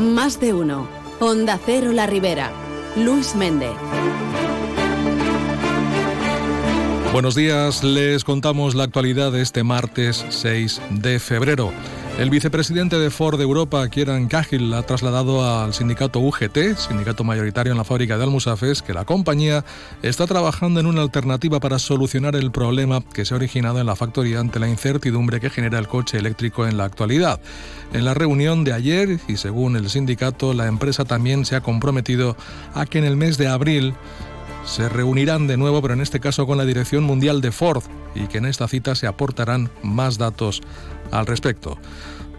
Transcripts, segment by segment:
Más de uno. Onda Cero La Ribera. Luis Méndez. Buenos días, les contamos la actualidad de este martes 6 de febrero. El vicepresidente de Ford Europa, Kieran Cahill, ha trasladado al sindicato UGT, sindicato mayoritario en la fábrica de Almusafes, que la compañía está trabajando en una alternativa para solucionar el problema que se ha originado en la factoría ante la incertidumbre que genera el coche eléctrico en la actualidad. En la reunión de ayer, y según el sindicato, la empresa también se ha comprometido a que en el mes de abril se reunirán de nuevo, pero en este caso con la dirección mundial de Ford, y que en esta cita se aportarán más datos al respecto.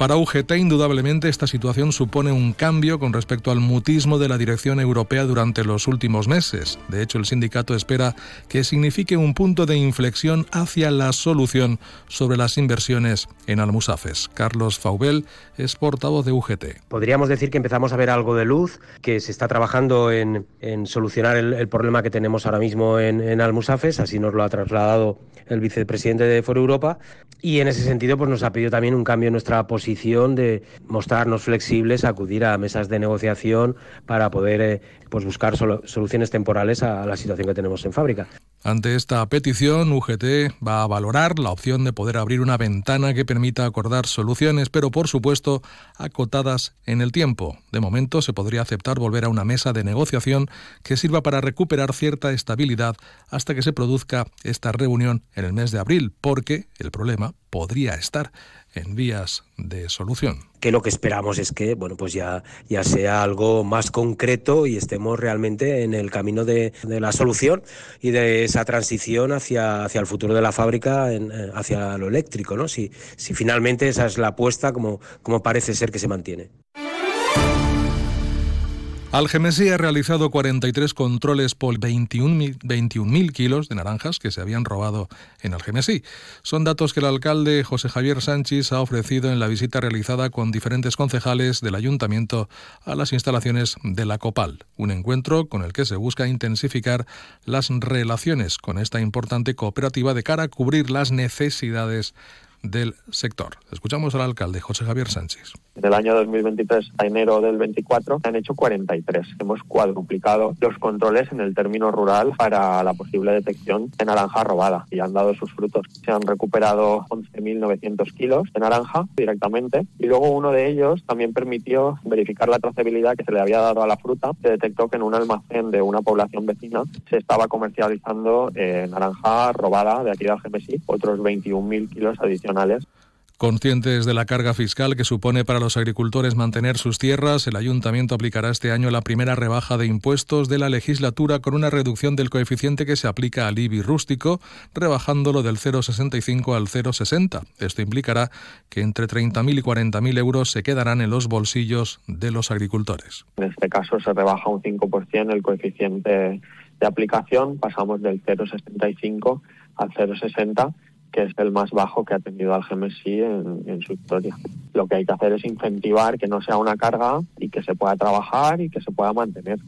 Para UGT, indudablemente, esta situación supone un cambio con respecto al mutismo de la dirección europea durante los últimos meses. De hecho, el sindicato espera que signifique un punto de inflexión hacia la solución sobre las inversiones en Almusafes. Carlos Faubel es portavoz de UGT. Podríamos decir que empezamos a ver algo de luz, que se está trabajando en, solucionar el, problema que tenemos ahora mismo en, en, Almusafes, así nos lo ha trasladado el vicepresidente de Foro Europa, y en ese sentido pues nos ha pedido también un cambio en nuestra posición de mostrarnos flexibles, acudir a mesas de negociación para poder eh, pues buscar soluciones temporales a la situación que tenemos en fábrica. Ante esta petición, UGT va a valorar la opción de poder abrir una ventana que permita acordar soluciones, pero por supuesto acotadas en el tiempo. De momento se podría aceptar volver a una mesa de negociación que sirva para recuperar cierta estabilidad hasta que se produzca esta reunión en el mes de abril, porque el problema podría estar en vías de solución. Que lo que esperamos es que, bueno, pues ya, ya sea algo más concreto y estemos realmente en el camino de, la solución y de esa transición hacia, hacia el futuro de la fábrica, eh, hacia lo eléctrico, ¿no? Si, si finalmente esa es la apuesta como, como parece ser que se mantiene. Algemesí ha realizado 43 controles por 21.000 21 kilos de naranjas que se habían robado en Algemesí. Son datos que el alcalde José Javier Sánchez ha ofrecido en la visita realizada con diferentes concejales del ayuntamiento a las instalaciones de la Copal, un encuentro con el que se busca intensificar las relaciones con esta importante cooperativa de cara a cubrir las necesidades del sector. Escuchamos al alcalde José Javier Sánchez. Del año 2023 a enero del 24 se han hecho 43. Hemos cuadruplicado los controles en el término rural para la posible detección de naranja robada y han dado sus frutos. Se han recuperado 11.900 kilos de naranja directamente y luego uno de ellos también permitió verificar la trazabilidad que se le había dado a la fruta. Se detectó que en un almacén de una población vecina se estaba comercializando eh, naranja robada de aquí de Algemesí, otros 21.000 kilos adicionales. Conscientes de la carga fiscal que supone para los agricultores mantener sus tierras, el ayuntamiento aplicará este año la primera rebaja de impuestos de la legislatura con una reducción del coeficiente que se aplica al IBI rústico, rebajándolo del 0,65 al 0,60. Esto implicará que entre 30.000 y 40.000 euros se quedarán en los bolsillos de los agricultores. En este caso se rebaja un 5% el coeficiente de aplicación, pasamos del 0,65 al 0,60 que es el más bajo que ha tenido al en, su historia. Lo que hay que hacer es incentivar que no sea una carga y que se pueda trabajar y que se pueda mantener.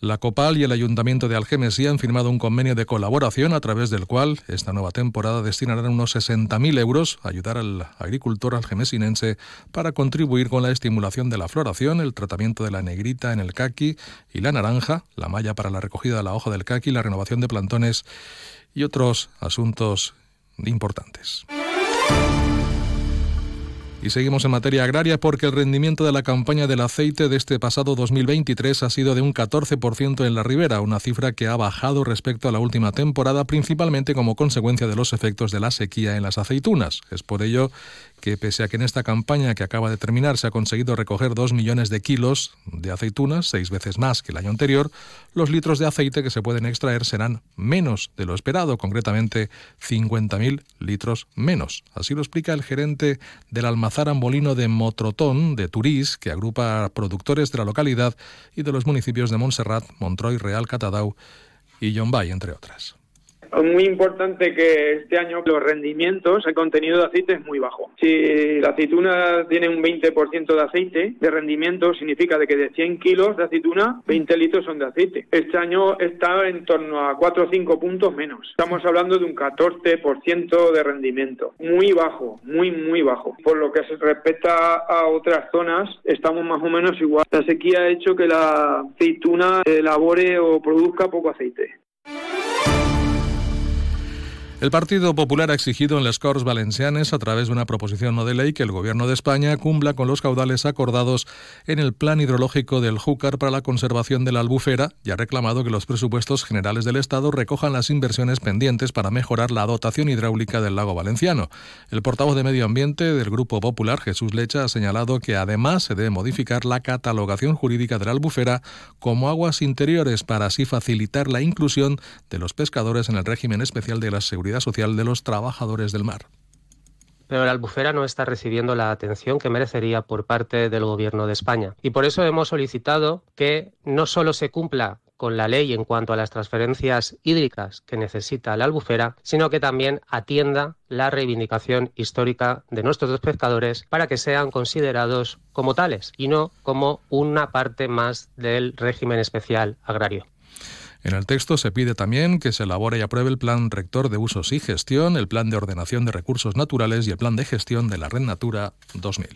La COPAL y el Ayuntamiento de Algemesí han firmado un convenio de colaboración a través del cual esta nueva temporada destinarán unos 60.000 euros a ayudar al agricultor algemesinense para contribuir con la estimulación de la floración, el tratamiento de la negrita en el caqui y la naranja, la malla para la recogida de la hoja del caqui, la renovación de plantones y otros asuntos importantes. Y seguimos en materia agraria porque el rendimiento de la campaña del aceite de este pasado 2023 ha sido de un 14% en la ribera, una cifra que ha bajado respecto a la última temporada, principalmente como consecuencia de los efectos de la sequía en las aceitunas. Es por ello que pese a que en esta campaña que acaba de terminar se ha conseguido recoger 2 millones de kilos de aceitunas, seis veces más que el año anterior, los litros de aceite que se pueden extraer serán menos de lo esperado, concretamente 50.000 litros menos. Así lo explica el gerente del almazar ambolino de Motrotón, de Turís, que agrupa productores de la localidad y de los municipios de Montserrat, Montroy, Real, Catadau y Yombay, entre otras muy importante que este año los rendimientos, el contenido de aceite es muy bajo. Si la aceituna tiene un 20% de aceite de rendimiento, significa de que de 100 kilos de aceituna, 20 litros son de aceite. Este año está en torno a 4 o 5 puntos menos. Estamos hablando de un 14% de rendimiento. Muy bajo, muy, muy bajo. Por lo que se respecta a otras zonas, estamos más o menos igual. La sequía ha hecho que la aceituna elabore o produzca poco aceite. El Partido Popular ha exigido en las Corts Valencianes, a través de una proposición no de ley, que el Gobierno de España cumpla con los caudales acordados en el Plan Hidrológico del Júcar para la conservación de la albufera y ha reclamado que los presupuestos generales del Estado recojan las inversiones pendientes para mejorar la dotación hidráulica del lago valenciano. El portavoz de Medio Ambiente del Grupo Popular, Jesús Lecha, ha señalado que además se debe modificar la catalogación jurídica de la albufera como aguas interiores para así facilitar la inclusión de los pescadores en el régimen especial de la seguridad social de los trabajadores del mar. Pero la albufera no está recibiendo la atención que merecería por parte del Gobierno de España. Y por eso hemos solicitado que no solo se cumpla con la ley en cuanto a las transferencias hídricas que necesita la albufera, sino que también atienda la reivindicación histórica de nuestros pescadores para que sean considerados como tales y no como una parte más del régimen especial agrario. En el texto se pide también que se elabore y apruebe el Plan Rector de Usos y Gestión, el Plan de Ordenación de Recursos Naturales y el Plan de Gestión de la Red Natura 2000.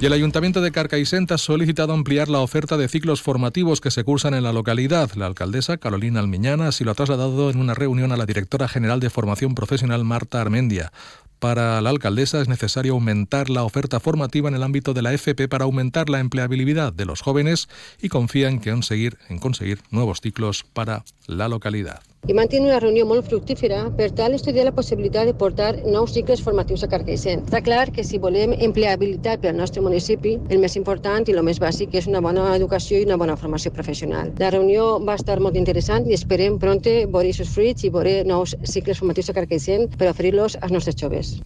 Y el Ayuntamiento de Carcaixent ha solicitado ampliar la oferta de ciclos formativos que se cursan en la localidad. La alcaldesa Carolina Almiñana así lo ha trasladado en una reunión a la directora general de Formación Profesional Marta Armendia. Para la alcaldesa es necesario aumentar la oferta formativa en el ámbito de la FP para aumentar la empleabilidad de los jóvenes y confía en, que conseguir, en conseguir nuevos ciclos para la localidad. I mantenir una reunió molt fructífera per tal estudiar la possibilitat de portar nous cicles formatius a Carcaixent. Està clar que si volem empleabilitat per al nostre municipi, el més important i el més bàsic és una bona educació i una bona formació professional. La reunió va estar molt interessant i esperem pronte veure aquests fruits i veure nous cicles formatius a Carcaixent per oferir-los als nostres joves.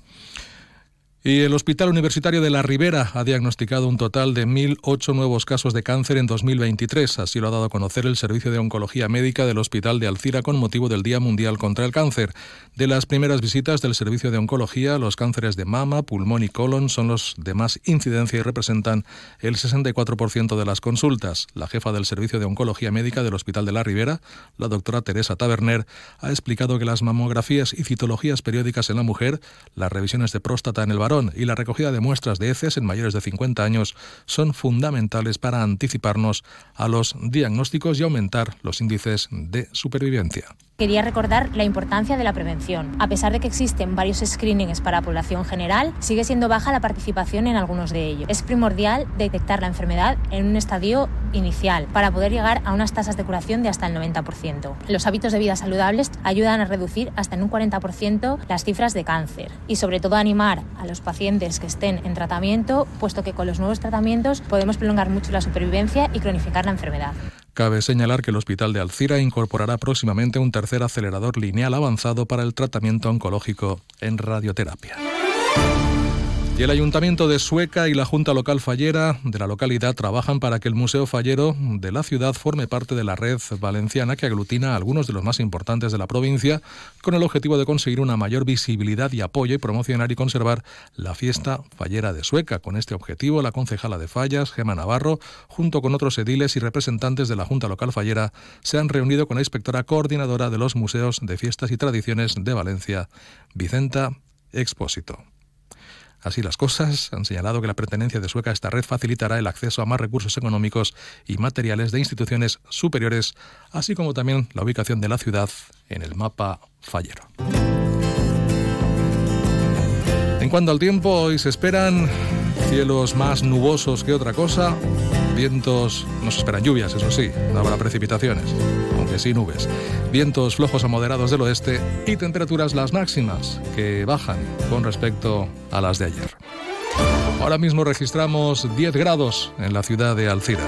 Y el Hospital Universitario de la Ribera ha diagnosticado un total de 1.008 nuevos casos de cáncer en 2023. Así lo ha dado a conocer el Servicio de Oncología Médica del Hospital de Alcira con motivo del Día Mundial contra el Cáncer. De las primeras visitas del Servicio de Oncología, los cánceres de mama, pulmón y colon son los de más incidencia y representan el 64% de las consultas. La jefa del Servicio de Oncología Médica del Hospital de la Ribera, la doctora Teresa Taberner, ha explicado que las mamografías y citologías periódicas en la mujer, las revisiones de próstata en el varón, y la recogida de muestras de heces en mayores de 50 años son fundamentales para anticiparnos a los diagnósticos y aumentar los índices de supervivencia. Quería recordar la importancia de la prevención. A pesar de que existen varios screenings para población general, sigue siendo baja la participación en algunos de ellos. Es primordial detectar la enfermedad en un estadio inicial para poder llegar a unas tasas de curación de hasta el 90%. Los hábitos de vida saludables ayudan a reducir hasta en un 40% las cifras de cáncer y sobre todo animar a los pacientes que estén en tratamiento, puesto que con los nuevos tratamientos podemos prolongar mucho la supervivencia y cronificar la enfermedad. Cabe señalar que el Hospital de Alcira incorporará próximamente un tercer acelerador lineal avanzado para el tratamiento oncológico en radioterapia. Y el Ayuntamiento de Sueca y la Junta Local Fallera de la localidad trabajan para que el Museo Fallero de la ciudad forme parte de la red valenciana que aglutina a algunos de los más importantes de la provincia, con el objetivo de conseguir una mayor visibilidad y apoyo y promocionar y conservar la fiesta fallera de Sueca. Con este objetivo, la concejala de Fallas, Gema Navarro, junto con otros ediles y representantes de la Junta Local Fallera, se han reunido con la inspectora coordinadora de los museos de fiestas y tradiciones de Valencia, Vicenta Expósito. Así las cosas, han señalado que la pertenencia de Sueca a esta red facilitará el acceso a más recursos económicos y materiales de instituciones superiores, así como también la ubicación de la ciudad en el mapa fallero. En cuanto al tiempo, hoy se esperan cielos más nubosos que otra cosa, vientos, nos esperan lluvias, eso sí, no habrá precipitaciones, sí nubes, vientos flojos a moderados del oeste y temperaturas las máximas que bajan con respecto a las de ayer. Ahora mismo registramos 10 grados en la ciudad de Alcira.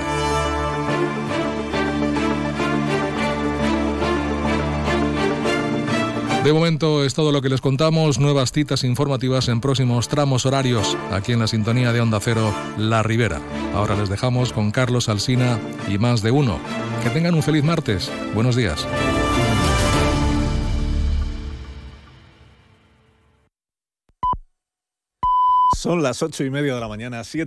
De momento es todo lo que les contamos. Nuevas citas informativas en próximos tramos horarios aquí en la sintonía de Onda Cero La Ribera. Ahora les dejamos con Carlos Alsina y más de uno. Que tengan un feliz martes. Buenos días. Son las ocho y media de la mañana, siete.